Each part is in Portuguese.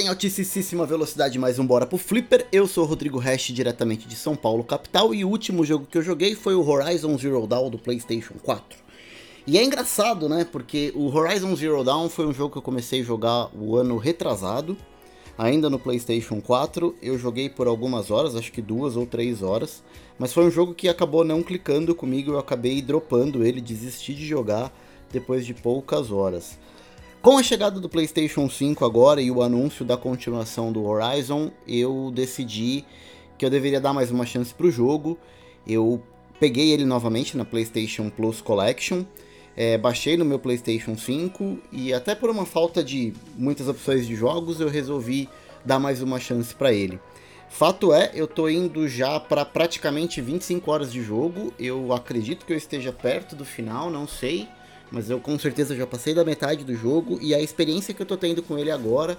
Começa em altíssima velocidade mais um Bora pro Flipper. Eu sou Rodrigo Hash, diretamente de São Paulo, capital, e o último jogo que eu joguei foi o Horizon Zero Dawn do PlayStation 4. E é engraçado, né? Porque o Horizon Zero Dawn foi um jogo que eu comecei a jogar o ano retrasado, ainda no PlayStation 4. Eu joguei por algumas horas, acho que duas ou três horas, mas foi um jogo que acabou não clicando comigo, eu acabei dropando ele, desisti de jogar depois de poucas horas. Com a chegada do PlayStation 5 agora e o anúncio da continuação do Horizon, eu decidi que eu deveria dar mais uma chance para o jogo. Eu peguei ele novamente na PlayStation Plus Collection, é, baixei no meu PlayStation 5 e até por uma falta de muitas opções de jogos eu resolvi dar mais uma chance para ele. Fato é, eu tô indo já para praticamente 25 horas de jogo. Eu acredito que eu esteja perto do final, não sei mas eu com certeza já passei da metade do jogo e a experiência que eu tô tendo com ele agora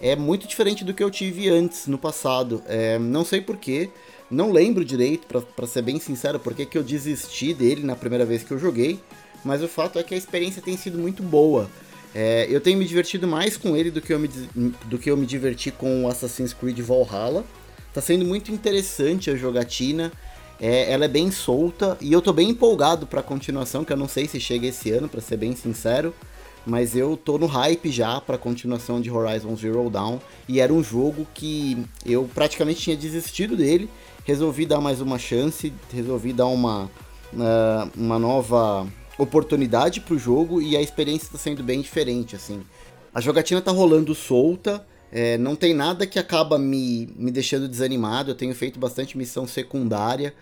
é muito diferente do que eu tive antes, no passado. É, não sei porquê, não lembro direito, para ser bem sincero, porque que eu desisti dele na primeira vez que eu joguei, mas o fato é que a experiência tem sido muito boa. É, eu tenho me divertido mais com ele do que, eu me, do que eu me diverti com Assassin's Creed Valhalla. Tá sendo muito interessante a jogatina. É, ela é bem solta e eu tô bem empolgado para a continuação, que eu não sei se chega esse ano, para ser bem sincero, mas eu tô no hype já para a continuação de Horizon Zero Dawn e era um jogo que eu praticamente tinha desistido dele, resolvi dar mais uma chance, resolvi dar uma uh, uma nova oportunidade pro jogo e a experiência está sendo bem diferente assim. A jogatina tá rolando solta, é, não tem nada que acaba me, me deixando desanimado. Eu tenho feito bastante missão secundária.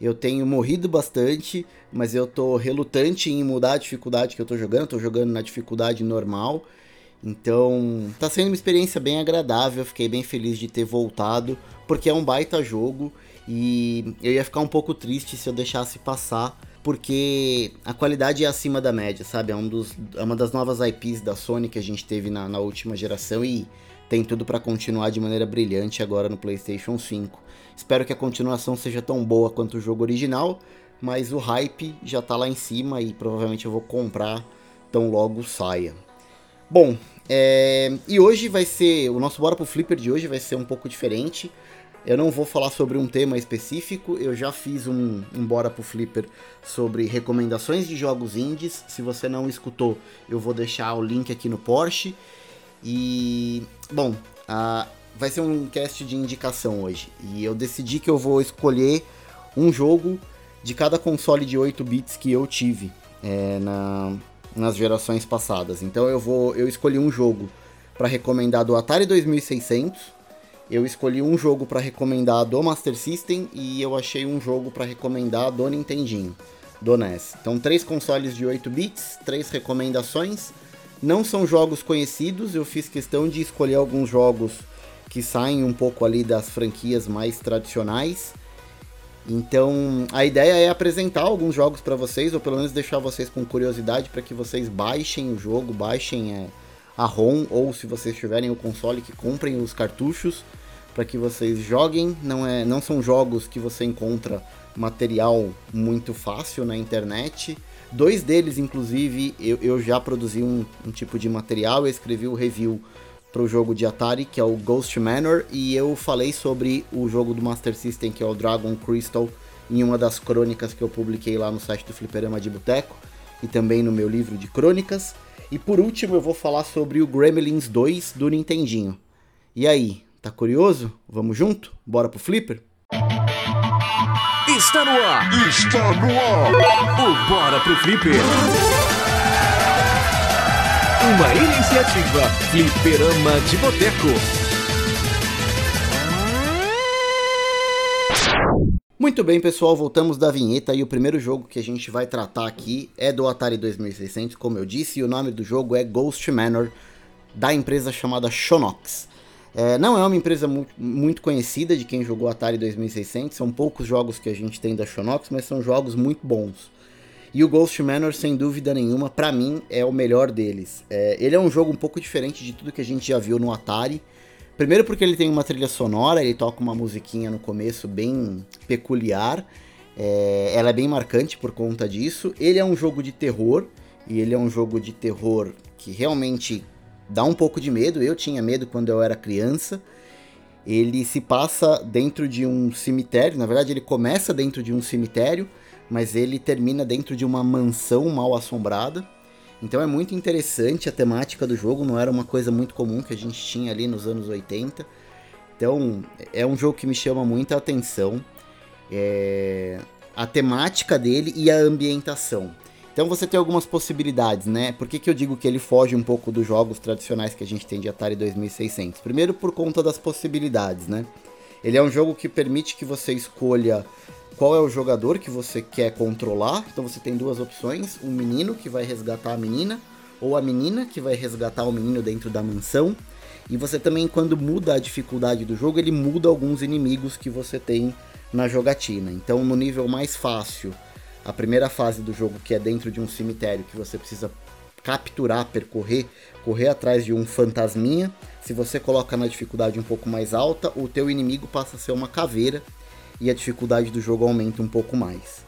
Eu tenho morrido bastante, mas eu tô relutante em mudar a dificuldade que eu tô jogando. Tô jogando na dificuldade normal. Então, tá sendo uma experiência bem agradável. Fiquei bem feliz de ter voltado, porque é um baita jogo e eu ia ficar um pouco triste se eu deixasse passar, porque a qualidade é acima da média, sabe? É, um dos, é uma das novas IPs da Sony que a gente teve na, na última geração e tem tudo para continuar de maneira brilhante agora no PlayStation 5. Espero que a continuação seja tão boa quanto o jogo original, mas o hype já tá lá em cima e provavelmente eu vou comprar tão logo saia. Bom, é... e hoje vai ser. O nosso Bora pro Flipper de hoje vai ser um pouco diferente. Eu não vou falar sobre um tema específico, eu já fiz um, um Bora pro Flipper sobre recomendações de jogos indies. Se você não escutou, eu vou deixar o link aqui no Porsche. E, bom, vai ser um cast de indicação hoje. E eu decidi que eu vou escolher um jogo de cada console de 8 bits que eu tive é, na, nas gerações passadas. Então eu vou, eu escolhi um jogo para recomendar do Atari 2600, eu escolhi um jogo para recomendar do Master System e eu achei um jogo para recomendar do Nintendinho, do NES. Então três consoles de 8 bits, três recomendações não são jogos conhecidos, eu fiz questão de escolher alguns jogos que saem um pouco ali das franquias mais tradicionais. Então, a ideia é apresentar alguns jogos para vocês, ou pelo menos deixar vocês com curiosidade para que vocês baixem o jogo, baixem é, a ROM, ou se vocês tiverem o console, que comprem os cartuchos para que vocês joguem. Não, é, não são jogos que você encontra material muito fácil na internet. Dois deles, inclusive, eu, eu já produzi um, um tipo de material, eu escrevi o review para o jogo de Atari, que é o Ghost Manor, e eu falei sobre o jogo do Master System, que é o Dragon Crystal, em uma das crônicas que eu publiquei lá no site do Fliperama de Boteco, e também no meu livro de crônicas. E por último, eu vou falar sobre o Gremlins 2 do Nintendinho. E aí, tá curioso? Vamos junto? Bora pro Flipper? Está no ar! Está no ar! O Bora pro Flipper! Uma iniciativa Fliperama de Boteco. Muito bem, pessoal, voltamos da vinheta e o primeiro jogo que a gente vai tratar aqui é do Atari 2600, como eu disse, e o nome do jogo é Ghost Manor, da empresa chamada Shonox. É, não é uma empresa muito, muito, conhecida de quem jogou Atari 2600, são poucos jogos que a gente tem da Shonox, mas são jogos muito bons. E o Ghost Manor, sem dúvida nenhuma, para mim é o melhor deles. É, ele é um jogo um pouco diferente de tudo que a gente já viu no Atari. Primeiro porque ele tem uma trilha sonora, ele toca uma musiquinha no começo bem peculiar. É, ela é bem marcante por conta disso. Ele é um jogo de terror, e ele é um jogo de terror que realmente dá um pouco de medo. Eu tinha medo quando eu era criança. Ele se passa dentro de um cemitério. Na verdade, ele começa dentro de um cemitério, mas ele termina dentro de uma mansão mal assombrada. Então é muito interessante a temática do jogo. Não era uma coisa muito comum que a gente tinha ali nos anos 80. Então é um jogo que me chama muita atenção. É... A temática dele e a ambientação. Então você tem algumas possibilidades, né? Por que, que eu digo que ele foge um pouco dos jogos tradicionais que a gente tem de Atari 2600? Primeiro por conta das possibilidades, né? Ele é um jogo que permite que você escolha qual é o jogador que você quer controlar. Então você tem duas opções: um menino que vai resgatar a menina, ou a menina que vai resgatar o menino dentro da mansão. E você também, quando muda a dificuldade do jogo, ele muda alguns inimigos que você tem na jogatina. Então, no nível mais fácil, a primeira fase do jogo, que é dentro de um cemitério, que você precisa capturar, percorrer, correr atrás de um fantasminha. Se você coloca na dificuldade um pouco mais alta, o teu inimigo passa a ser uma caveira e a dificuldade do jogo aumenta um pouco mais.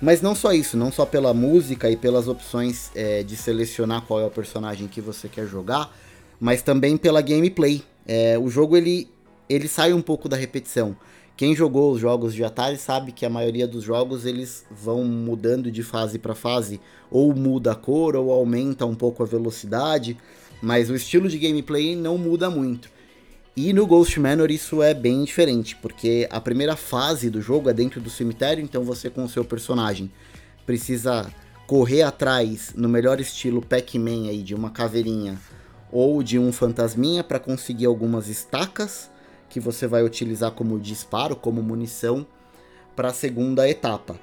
Mas não só isso, não só pela música e pelas opções é, de selecionar qual é o personagem que você quer jogar, mas também pela gameplay. É, o jogo ele, ele sai um pouco da repetição. Quem jogou os jogos de Atari sabe que a maioria dos jogos eles vão mudando de fase para fase, ou muda a cor ou aumenta um pouco a velocidade, mas o estilo de gameplay não muda muito. E no Ghost Manor isso é bem diferente, porque a primeira fase do jogo é dentro do cemitério, então você com o seu personagem precisa correr atrás no melhor estilo Pac-Man aí de uma caveirinha ou de um fantasminha para conseguir algumas estacas que você vai utilizar como disparo, como munição para a segunda etapa.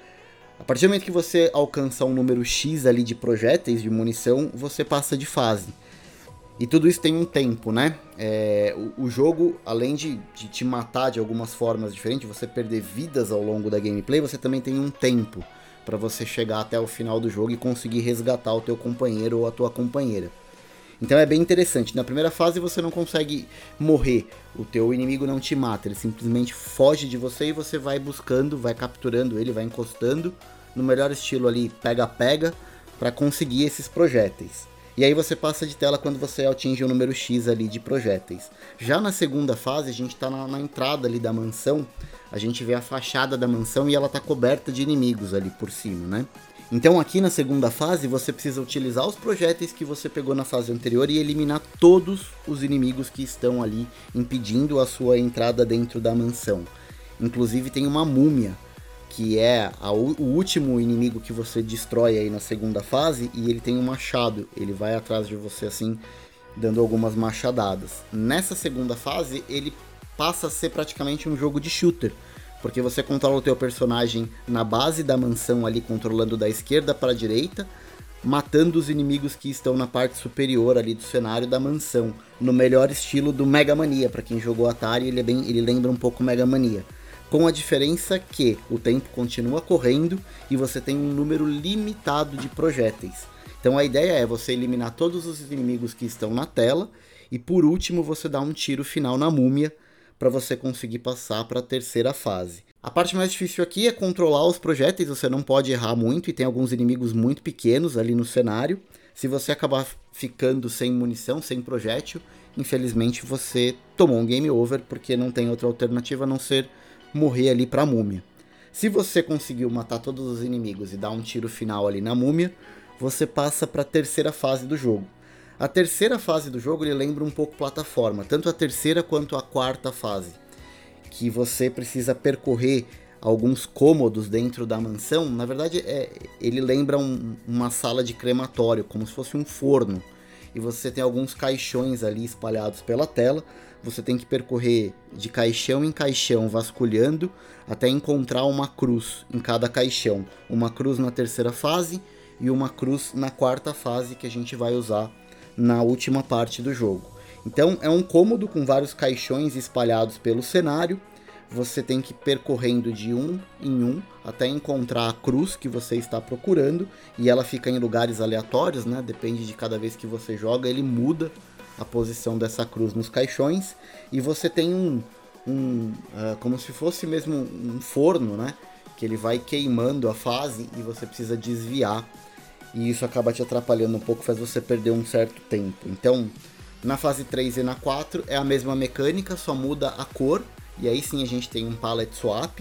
A partir do momento que você alcança um número X ali de projéteis de munição, você passa de fase. E tudo isso tem um tempo, né? É, o, o, jogo, além de, de, te matar de algumas formas diferentes, você perder vidas ao longo da gameplay, você também tem um tempo para você chegar até o final do jogo e conseguir resgatar o teu companheiro ou a tua companheira. Então é bem interessante. Na primeira fase você não consegue morrer, o teu inimigo não te mata, ele simplesmente foge de você e você vai buscando, vai capturando ele, vai encostando no melhor estilo ali, pega-pega, para conseguir esses projéteis. E aí você passa de tela quando você atinge o número X ali de projéteis. Já na segunda fase, a gente está na, na, entrada ali da mansão, a gente vê a fachada da mansão e ela está coberta de inimigos ali por cima, né? Então aqui na segunda fase você precisa utilizar os projéteis que você pegou na fase anterior e eliminar todos os inimigos que estão ali impedindo a sua entrada dentro da mansão. Inclusive tem uma múmia que é a, o último inimigo que você destrói aí na segunda fase e ele tem um machado. Ele vai atrás de você assim dando algumas machadadas. Nessa segunda fase ele passa a ser praticamente um jogo de shooter porque você controla o teu personagem na base da mansão ali, controlando da esquerda para a direita, matando os inimigos que estão na parte superior ali do cenário da mansão, no melhor estilo do Mega Mania. Para quem jogou Atari, ele, é bem, ele lembra um pouco Mega Mania. Com a diferença que o tempo continua correndo e você tem um número limitado de projéteis. Então a ideia é você eliminar todos os inimigos que estão na tela e por último você dá um tiro final na múmia para você conseguir passar para a terceira fase. A parte mais difícil aqui é controlar os projéteis, você não pode errar muito e tem alguns inimigos muito pequenos ali no cenário. Se você acabar ficando sem munição, sem projétil, infelizmente você tomou um game over porque não tem outra alternativa a não ser morrer ali para a múmia. Se você conseguiu matar todos os inimigos e dar um tiro final ali na múmia, você passa para a terceira fase do jogo. A terceira fase do jogo ele lembra um pouco plataforma, tanto a terceira quanto a quarta fase, que você precisa percorrer alguns cômodos dentro da mansão. Na verdade, é, ele lembra um, uma sala de crematório, como se fosse um forno. E você tem alguns caixões ali espalhados pela tela. Você tem que percorrer de caixão em caixão, vasculhando, até encontrar uma cruz em cada caixão. Uma cruz na terceira fase e uma cruz na quarta fase que a gente vai usar na última parte do jogo. Então é um cômodo com vários caixões espalhados pelo cenário. Você tem que ir percorrendo de um em um até encontrar a cruz que você está procurando e ela fica em lugares aleatórios, né? Depende de cada vez que você joga, ele muda a posição dessa cruz nos caixões e você tem um, um uh, como se fosse mesmo um forno, né? Que ele vai queimando a fase e você precisa desviar e isso acaba te atrapalhando um pouco, faz você perder um certo tempo. Então, Na fase 3 e na 4 é a mesma mecânica, só muda a cor. E aí sim a gente tem um palette swap.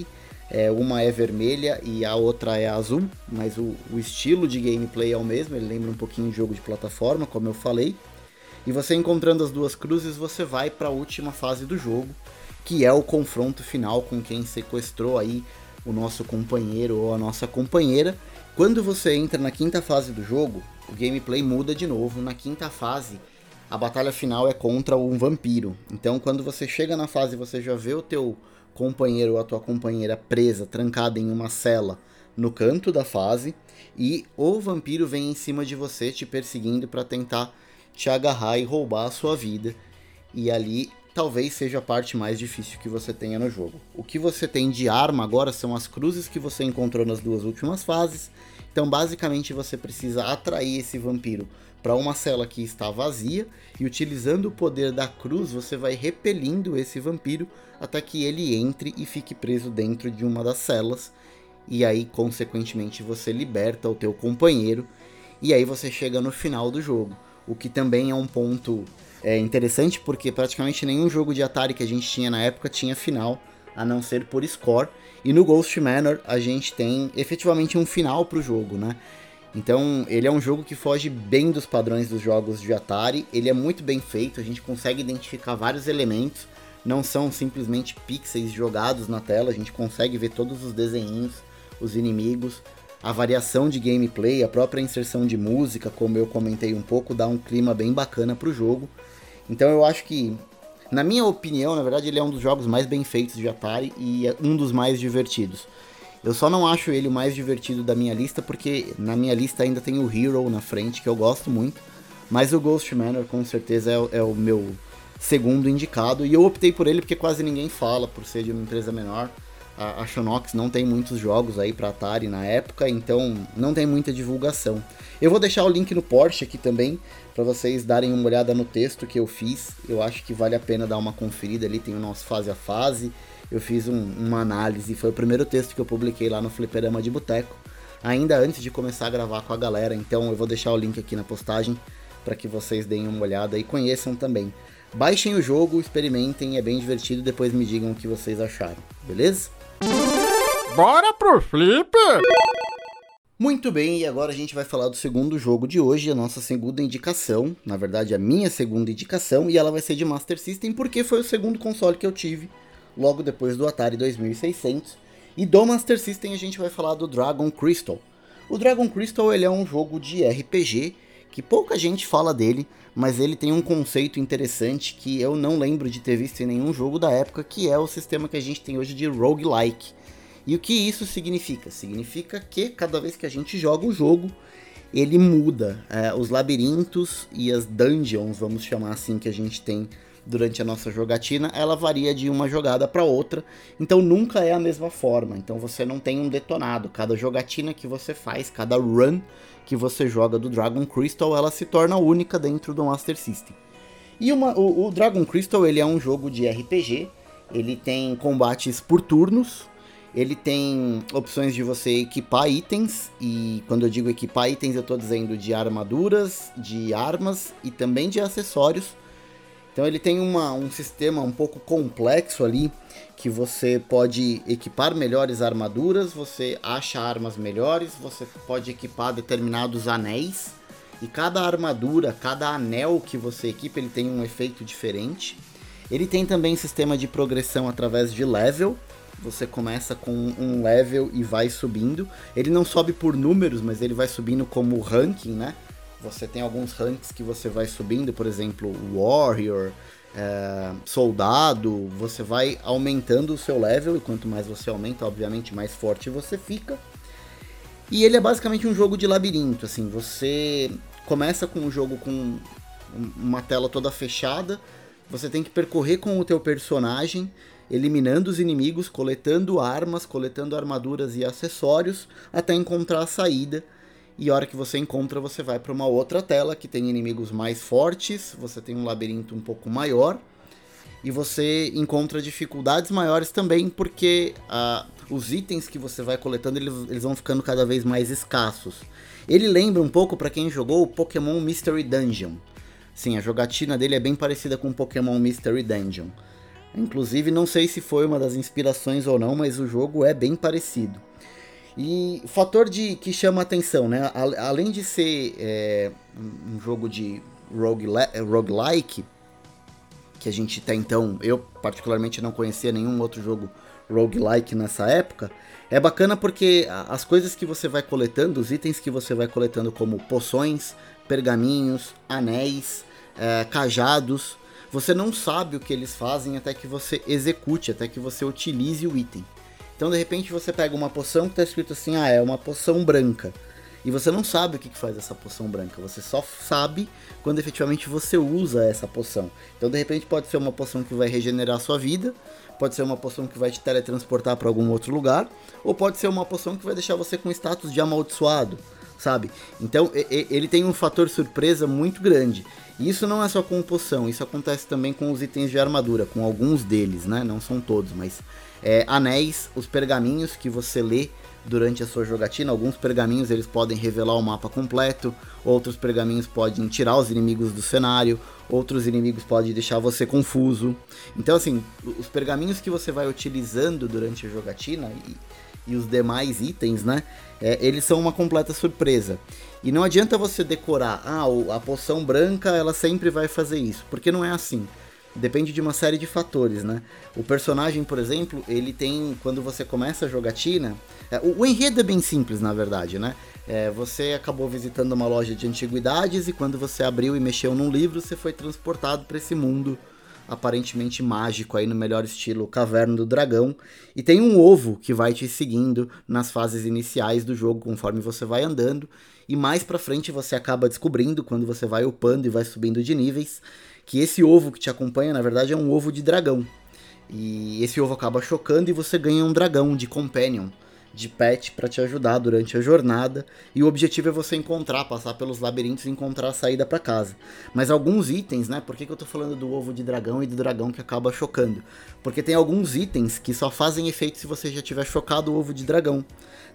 É, uma é vermelha e a outra é azul, mas o, o estilo de gameplay é o mesmo, ele lembra um pouquinho de jogo de plataforma, como eu falei. E você encontrando as duas cruzes, você vai para a última fase do jogo, que é o confronto final com quem sequestrou aí o nosso companheiro ou a nossa companheira. Quando você entra na quinta fase do jogo, o gameplay muda de novo. Na quinta fase, a batalha final é contra um vampiro. Então, quando você chega na fase, você já vê o teu companheiro ou a tua companheira presa, trancada em uma cela no canto da fase, e o vampiro vem em cima de você te perseguindo para tentar te agarrar e roubar a sua vida. E ali talvez seja a parte mais difícil que você tenha no jogo. O que você tem de arma agora são as cruzes que você encontrou nas duas últimas fases. Então, basicamente, você precisa atrair esse vampiro para uma cela que está vazia e utilizando o poder da cruz, você vai repelindo esse vampiro até que ele entre e fique preso dentro de uma das celas. E aí, consequentemente, você liberta o teu companheiro e aí você chega no final do jogo. O que também é um ponto é, interessante porque praticamente nenhum jogo de Atari que a gente tinha na época tinha final, a não ser por score. E no Ghost Manor a gente tem efetivamente um final para o jogo, né? Então, ele é um jogo que foge bem dos padrões dos jogos de Atari. Ele é muito bem feito, a gente consegue identificar vários elementos. Não são simplesmente pixels jogados na tela, a gente consegue ver todos os desenhos, os inimigos, a variação de gameplay, a própria inserção de música, como eu comentei um pouco, dá um clima bem bacana pro jogo. Então eu acho que, na minha opinião, na verdade, ele é um dos jogos mais bem feitos de Atari e é um dos mais divertidos. Eu só não acho ele o mais divertido da minha lista, porque na minha lista ainda tem o Hero na frente, que eu gosto muito. Mas o Ghost Manor com certeza é, é o meu segundo indicado. E eu optei por ele porque quase ninguém fala, por ser de uma empresa menor. A, a Shonox não tem muitos jogos aí para Atari na época, então não tem muita divulgação. Eu vou deixar o link no Porsche aqui também, para vocês darem uma olhada no texto que eu fiz. Eu acho que vale a pena dar uma conferida ali, tem o nosso fase a fase eu fiz um, uma análise, foi o primeiro texto que eu publiquei lá no Fliperama de Boteco, ainda antes de começar a gravar com a galera, então eu vou deixar o link aqui na postagem para que vocês deem uma olhada e conheçam também. Baixem o jogo, experimentem, é bem divertido, depois me digam o que vocês acharam, beleza? Bora pro Flipper! Muito bem, e agora a gente vai falar do segundo jogo de hoje, a nossa segunda indicação, na verdade a minha segunda indicação, e ela vai ser de Master System porque foi o segundo console que eu tive logo depois do Atari 2600. E do Master System a gente vai falar do Dragon Crystal. O Dragon Crystal ele é um jogo de RPG que pouca gente fala dele, mas ele tem um conceito interessante que eu não lembro de ter visto em nenhum jogo da época, que é o sistema que a gente tem hoje de roguelike. E o que isso significa? Significa que cada vez que a gente joga o jogo, ele muda. É, os labirintos e as dungeons, vamos chamar assim, que a gente tem durante a nossa jogatina, ela varia de uma jogada para outra, então nunca é a mesma forma. Então você não tem um detonado. Cada jogatina que você faz, cada run que você joga do Dragon Crystal, ela se torna única dentro do Master System. E uma, o, o Dragon Crystal ele é um jogo de RPG. Ele tem combates por turnos, ele tem opções de você equipar itens, e quando eu digo equipar itens, eu estou dizendo de armaduras, de armas e também de acessórios. Então ele tem uma, um sistema um pouco complexo ali, que você pode equipar melhores armaduras, você acha armas melhores, você pode equipar determinados anéis, e cada armadura, cada anel que você equipa, ele tem um efeito diferente. Ele tem também sistema de progressão através de level, você começa com um level e vai subindo. Ele não sobe por números, mas ele vai subindo como ranking, né? Você tem alguns ranks que você vai subindo, por exemplo, Warrior, é, Soldado. Você vai aumentando o seu level e quanto mais você aumenta, obviamente, mais forte você fica. E ele é basicamente um jogo de labirinto, assim, você começa com o jogo com uma tela toda fechada, você tem que percorrer com o teu personagem, eliminando os inimigos, coletando armas, coletando armaduras e acessórios, até encontrar a saída e a hora que você encontra, você vai para uma outra tela que tem inimigos mais fortes, você tem um labirinto um pouco maior e você encontra dificuldades maiores também porque os itens que você vai coletando eles, eles, vão ficando cada vez mais escassos. Ele lembra um pouco para quem jogou o Pokémon Mystery Dungeon. Sim, a jogatina dele é bem parecida com Pokémon Mystery Dungeon. Inclusive, não sei se foi uma das inspirações ou não, mas o jogo é bem parecido. E fator de que chama atenção, né? Além de ser é, um jogo de roguelike, que a gente até então, eu particularmente não conhecia nenhum outro jogo roguelike nessa época, é bacana porque as coisas que você vai coletando, os itens que você vai coletando como poções, pergaminhos, anéis, é, cajados, você não sabe o que eles fazem até que você execute, até que você utilize o item. Então de repente você pega uma poção que está escrito assim, ah, é uma poção branca. E você não sabe o que, faz essa poção branca, você só sabe quando efetivamente você usa essa poção. Então, de repente, pode ser uma poção que vai regenerar sua vida, pode ser uma poção que vai te teletransportar para algum outro lugar, ou pode ser uma poção que vai deixar você com status de amaldiçoado, sabe? Então, ele tem um fator surpresa muito grande. Isso não é só com poção, isso acontece também com os itens de armadura, com alguns deles, né? Não são todos, mas é, anéis, os pergaminhos que você lê durante a sua jogatina. Alguns pergaminhos eles podem revelar o mapa completo, outros pergaminhos podem tirar os inimigos do cenário, outros inimigos podem deixar você confuso. Então, assim, os pergaminhos que você vai utilizando durante a jogatina e, e os demais itens, né? É, eles são uma completa surpresa. E não adianta você decorar, ah, a poção branca ela sempre vai fazer isso, porque não é assim depende de uma série de fatores, né? O personagem, por exemplo, ele tem, quando você começa a jogatina, é, o, o enredo é bem simples, na verdade, né? É, você acabou visitando uma loja de antiguidades e quando você abriu e mexeu num livro, você foi transportado para esse mundo aparentemente mágico aí no melhor estilo Caverna do Dragão. E tem um ovo que vai te seguindo nas fases iniciais do jogo conforme você vai andando. E mais para frente você acaba descobrindo quando você vai upando e vai subindo de níveis que esse ovo que te acompanha, na verdade, é um ovo de dragão. E esse ovo acaba chocando e você ganha um dragão de companion de pet para te ajudar durante a jornada. E o objetivo é você encontrar, passar pelos labirintos e encontrar a saída para casa. Mas alguns itens, né? Por que, que eu tô falando do ovo de dragão e do dragão que acaba chocando? Porque tem alguns itens que só fazem efeito se você já tiver chocado o ovo de dragão.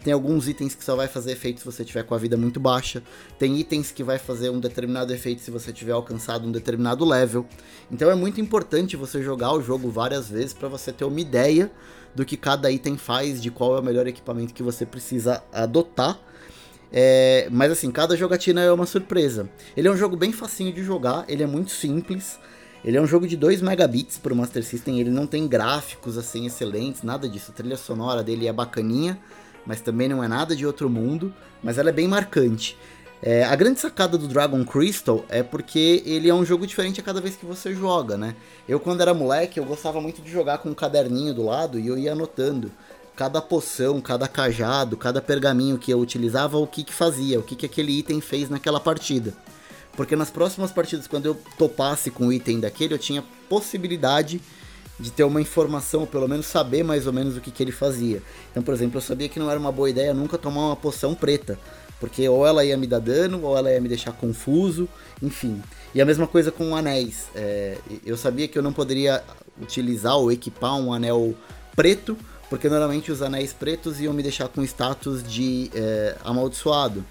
Tem alguns itens que só vai fazer efeito se você tiver com a vida muito baixa. Tem itens que vai fazer um determinado efeito se você tiver alcançado um determinado level. Então é muito importante você jogar o jogo várias vezes para você ter uma ideia do que cada item faz, de qual é o melhor equipamento que você precisa adotar. É, mas assim, cada jogatina é uma surpresa. Ele é um jogo bem facinho de jogar, ele é muito simples. Ele é um jogo de 2 megabits para o Master System, ele não tem gráficos assim excelentes, nada disso. A trilha sonora dele é bacaninha, mas também não é nada de outro mundo, mas ela é bem marcante. É, a grande sacada do Dragon Crystal é porque ele é um jogo diferente a cada vez que você joga, né? Eu, quando era moleque, eu gostava muito de jogar com um caderninho do lado e eu ia anotando cada poção, cada cajado, cada pergaminho que eu utilizava, o que que fazia, o que que aquele item fez naquela partida. Porque nas próximas partidas, quando eu topasse com o item daquele, eu tinha possibilidade de ter uma informação, ou pelo menos saber mais ou menos o que, que ele fazia. Então, por exemplo, eu sabia que não era uma boa ideia nunca tomar uma poção preta, porque ou ela ia me dar dano, ou ela ia me deixar confuso, enfim. E a mesma coisa com anéis. É, eu sabia que eu não poderia utilizar ou equipar um anel preto, porque normalmente os anéis pretos iam me deixar com status de é, amaldiçoado.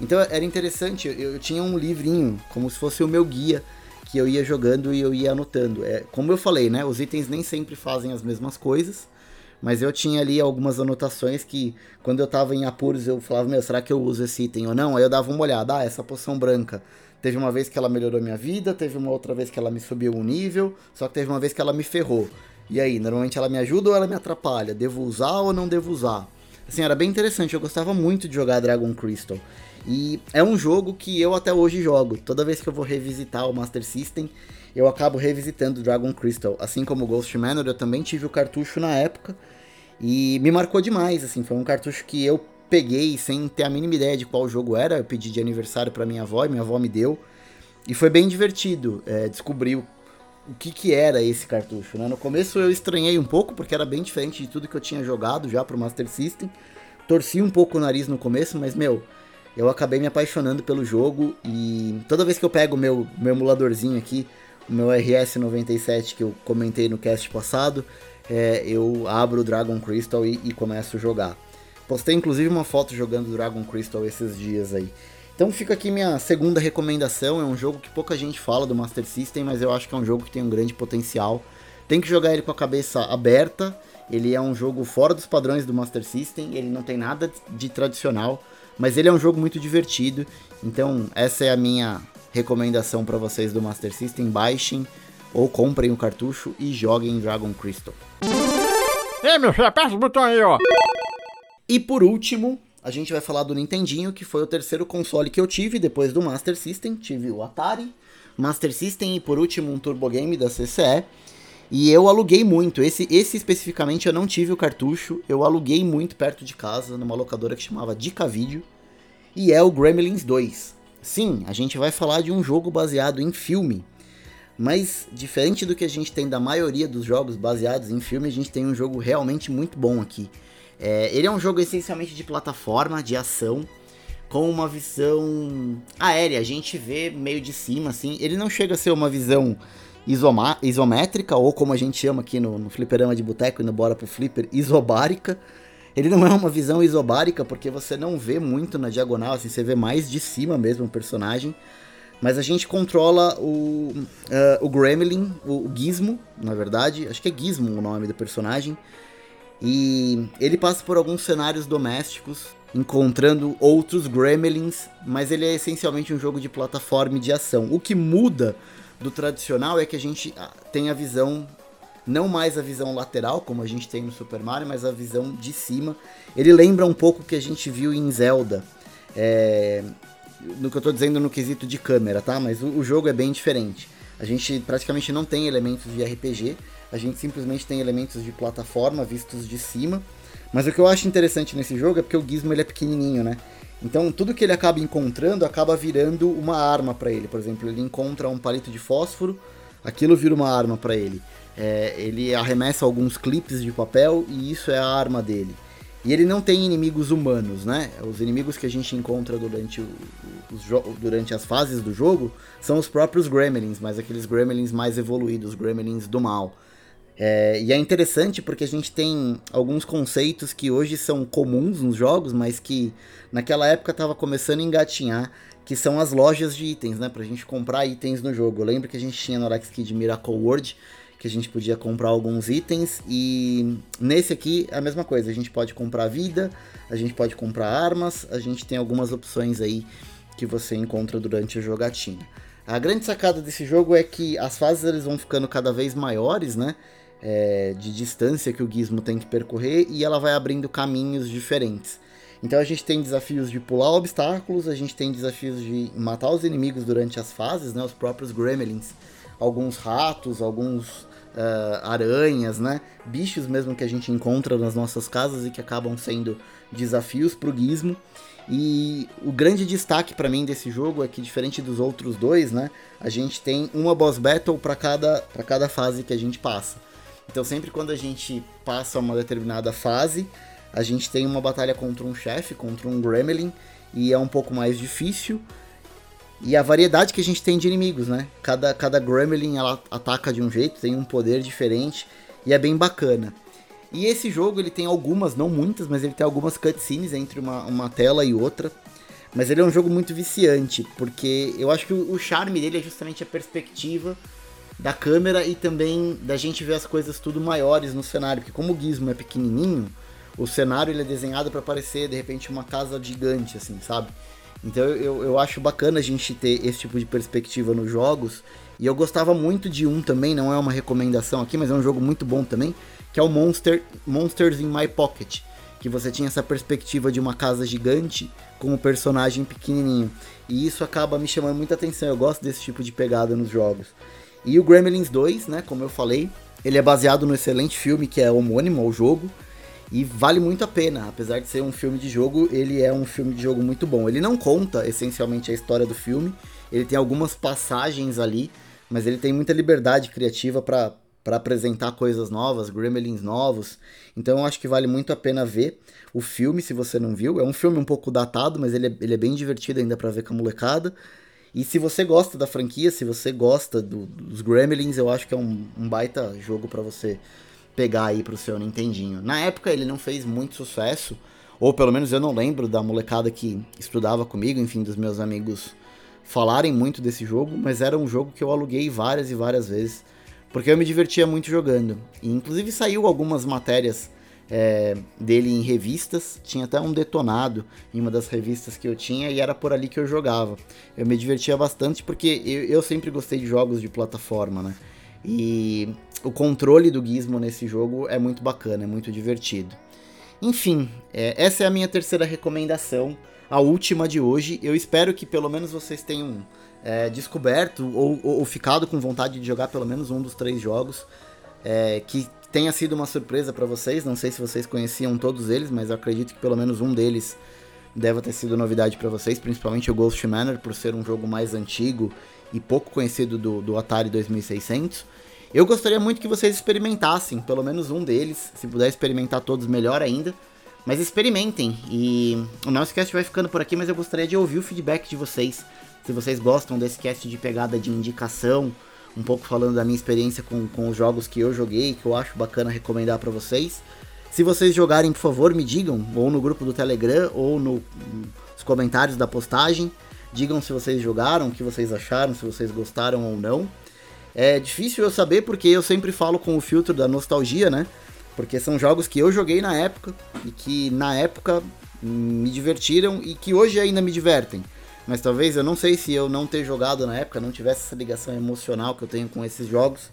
Então era interessante, eu, eu, tinha um livrinho, como se fosse o meu guia, que eu ia jogando e eu ia anotando. É, como eu falei, né? Os itens nem sempre fazem as mesmas coisas. Mas eu tinha ali algumas anotações que, quando eu tava em apuros, eu falava, meu, será que eu uso esse item ou não? Aí eu dava uma olhada, ah, essa poção branca. Teve uma vez que ela melhorou minha vida, teve uma outra vez que ela me subiu um nível, só que teve uma vez que ela me ferrou. E aí, normalmente ela me ajuda ou ela me atrapalha? Devo usar ou não devo usar? Assim, era bem interessante, eu gostava muito de jogar Dragon Crystal. E é um jogo que eu até hoje jogo. Toda vez que eu vou revisitar o Master System, eu acabo revisitando Dragon Crystal. Assim como Ghost Manor, eu também tive o cartucho na época. E me marcou demais, assim, foi um cartucho que eu peguei sem ter a mínima ideia de qual jogo era. Eu pedi de aniversário para minha avó e minha avó me deu. E foi bem divertido é, descobrir o, que, que era esse cartucho. Né? No começo eu estranhei um pouco, porque era bem diferente de tudo que eu tinha jogado já pro Master System. Torci um pouco o nariz no começo, mas meu, eu acabei me apaixonando pelo jogo. E toda vez que eu pego o meu, meu emuladorzinho aqui, o meu RS97 que eu comentei no cast passado, é, eu abro o Dragon Crystal e, e começo a jogar. Postei inclusive uma foto jogando Dragon Crystal esses dias aí. Então fica aqui minha segunda recomendação. É um jogo que pouca gente fala do Master System, mas eu acho que é um jogo que tem um grande potencial. Tem que jogar ele com a cabeça aberta. Ele é um jogo fora dos padrões do Master System. Ele não tem nada de tradicional, mas ele é um jogo muito divertido. Então essa é a minha recomendação para vocês do Master System. Baixem ou comprem o cartucho e joguem Dragon Crystal. Ei, meu filho, aperta o botão aí, ó. E por último, a gente vai falar do Nintendinho, que foi o terceiro console que eu tive depois do Master System. Tive o Atari, Master System e por último um Turbo Game da CCE. E eu aluguei muito. Esse, esse especificamente eu não tive o cartucho. Eu aluguei muito perto de casa, numa locadora que chamava Dica Video. E é o Gremlins 2. Sim, a gente vai falar de um jogo baseado em filme. Mas, diferente do que a gente tem da maioria dos jogos baseados em filme, a gente tem um jogo realmente muito bom aqui. É, ele é um jogo essencialmente de plataforma, de ação, com uma visão aérea. A gente vê meio de cima, assim. Ele não chega a ser uma visão isométrica, ou como a gente chama aqui no, no fliperama de boteco e no Bora pro Flipper, isobárica. Ele não é uma visão isobárica, porque você não vê muito na diagonal, assim, você vê mais de cima mesmo o personagem. Mas a gente controla o, uh, o Gremlin, o, o Gizmo, na verdade. Acho que é Gizmo o nome do personagem. E ele passa por alguns cenários domésticos, encontrando outros Gremlins, mas ele é essencialmente um jogo de plataforma e de ação. O que muda do tradicional é que a gente ah, tem a visão não mais a visão lateral, como a gente tem no Super Mario, mas a visão de cima. Ele lembra um pouco o que a gente viu em Zelda. É, no que eu estou dizendo no quesito de câmera, tá? Mas o, o, jogo é bem diferente. A gente praticamente não tem elementos de RPG, a gente simplesmente tem elementos de plataforma vistos de cima. Mas o que eu acho interessante nesse jogo é porque o Gizmo ele é pequenininho, né? Então tudo que ele acaba encontrando acaba virando uma arma para ele. Por exemplo, ele encontra um palito de fósforo, aquilo vira uma arma para ele. É, ele arremessa alguns clipes de papel e isso é a arma dele. E ele não tem inimigos humanos, né? Os inimigos que a gente encontra durante, o, os durante as fases do jogo são os próprios Gremlins, mas aqueles Gremlins mais evoluídos, Gremlins do mal. É, e é interessante porque a gente tem alguns conceitos que hoje são comuns nos jogos, mas que naquela época estava começando a engatinhar, que são as lojas de itens, né? Pra gente comprar itens no jogo. Eu lembro que a gente tinha no Alex Kid Miracle World, que a gente podia comprar alguns itens, e nesse aqui é a mesma coisa. A gente pode comprar vida, a gente pode comprar armas, a gente tem algumas opções aí que você encontra durante a jogatina. A grande sacada desse jogo é que as fases eles vão ficando cada vez maiores, né? é, de distância que o gizmo tem que percorrer e ela vai abrindo caminhos diferentes. Então a gente tem desafios de pular obstáculos, a gente tem desafios de matar os inimigos durante as fases, né, os próprios gremlins, alguns ratos, alguns uh, aranhas, né, bichos mesmo que a gente encontra nas nossas casas e que acabam sendo desafios para o gizmo. E o grande destaque para mim desse jogo é que diferente dos outros dois, né, a gente tem uma boss battle para cada, cada fase que a gente passa. Então sempre quando a gente passa uma determinada fase, a gente tem uma batalha contra um chefe, contra um gremlin, e é um pouco mais difícil. E a variedade que a gente tem de inimigos, né? Cada, cada gremlin ela ataca de um jeito, tem um poder diferente, e é bem bacana. E esse jogo ele tem algumas, não muitas, mas ele tem algumas cutscenes entre uma, uma tela e outra. Mas ele é um jogo muito viciante, porque eu acho que o, charme dele é justamente a perspectiva da câmera e também da gente ver as coisas tudo maiores no cenário, porque como o Gizmo é pequenininho, o cenário ele é desenhado para parecer de repente uma casa gigante, assim, sabe? Então eu, eu acho bacana a gente ter esse tipo de perspectiva nos jogos. E eu gostava muito de um também, não é uma recomendação aqui, mas é um jogo muito bom também, que é o Monster, Monsters in My Pocket. Que você tinha essa perspectiva de uma casa gigante com um personagem pequenininho. E isso acaba me chamando muita atenção. Eu gosto desse tipo de pegada nos jogos. E o Gremlins 2, né, como eu falei, ele é baseado no excelente filme que é homônimo ao jogo e vale muito a pena. Apesar de ser um filme de jogo, ele é um filme de jogo muito bom. Ele não conta essencialmente a história do filme, ele tem algumas passagens ali, mas ele tem muita liberdade criativa para para apresentar coisas novas, gremlins novos. Então eu acho que vale muito a pena ver o filme se você não viu. É um filme um pouco datado, mas ele é, ele é bem divertido ainda para ver com a molecada. E se você gosta da franquia, se você gosta do, dos Gremlins, eu acho que é um, um baita jogo para você pegar aí pro seu Nintendinho. Na época ele não fez muito sucesso. ou pelo menos eu não lembro da molecada que estudava comigo, enfim, dos meus amigos falarem muito desse jogo, mas era um jogo que eu aluguei várias e várias vezes, porque eu me divertia muito jogando. E, inclusive saiu algumas matérias é, dele em revistas, tinha até um detonado em uma das revistas que eu tinha e era por ali que eu jogava. Eu me divertia bastante porque eu, eu sempre gostei de jogos de plataforma, né? E o controle do Gizmo nesse jogo é muito bacana, é muito divertido. Enfim, é, essa é a minha terceira recomendação, a última de hoje. Eu espero que pelo menos vocês tenham é, descoberto ou, ou, ou, ficado com vontade de jogar pelo menos um dos três jogos. É, que tenha sido uma surpresa para vocês. Não sei se vocês conheciam todos eles, mas acredito que pelo menos um deles deve ter sido novidade para vocês, principalmente o Ghost Manor, por ser um jogo mais antigo e pouco conhecido do, do Atari 2600. Eu gostaria muito que vocês experimentassem, pelo menos um deles. Se puder experimentar todos, melhor ainda. Mas experimentem. E o nosso cast vai ficando por aqui, mas eu gostaria de ouvir o feedback de vocês. Se vocês gostam desse cast de pegada de indicação, um pouco falando da minha experiência com, com os jogos que eu joguei, que eu acho bacana recomendar para vocês. Se vocês jogarem, por favor, me digam, ou no grupo do Telegram, ou no, nos comentários da postagem. Digam se vocês jogaram, o que vocês acharam, se vocês gostaram ou não. É difícil eu saber porque eu sempre falo com o filtro da nostalgia, né? Porque são jogos que eu joguei na época e que na época me divertiram e que hoje ainda me divertem. Mas talvez eu não sei se eu não ter jogado na época, não tivesse essa ligação emocional que eu tenho com esses jogos,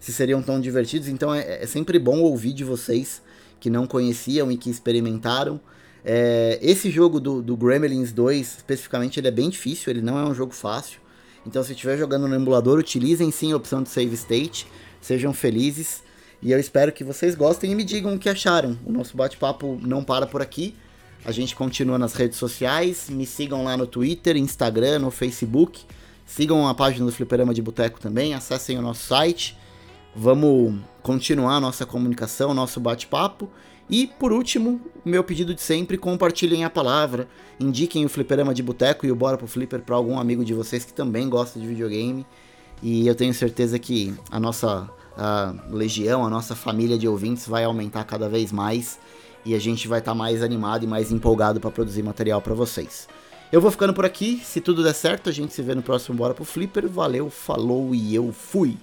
se seriam tão divertidos. Então é, é sempre bom ouvir de vocês que não conheciam e que experimentaram. É, esse jogo do, do Gremlins 2, especificamente, ele é bem difícil, ele não é um jogo fácil. Então, se estiver jogando no emulador, utilizem sim a opção de save state. Sejam felizes. E eu espero que vocês gostem e me digam o que acharam. O nosso bate-papo não para por aqui. A gente continua nas redes sociais. Me sigam lá no Twitter, Instagram, no Facebook. Sigam a página do Fliperama de Boteco também. Acessem o nosso site. Vamos continuar nossa comunicação, nosso bate-papo. E por último, meu pedido de sempre, compartilhem a palavra, indiquem o Fliperama de Boteco e o Bora pro Flipper para algum amigo de vocês que também gosta de videogame. E eu tenho certeza que a nossa a legião, a nossa família de ouvintes vai aumentar cada vez mais e a gente vai estar tá mais animado e mais empolgado para produzir material para vocês. Eu vou ficando por aqui, se tudo der certo, a gente se vê no próximo Bora pro Flipper. Valeu, falou e eu fui!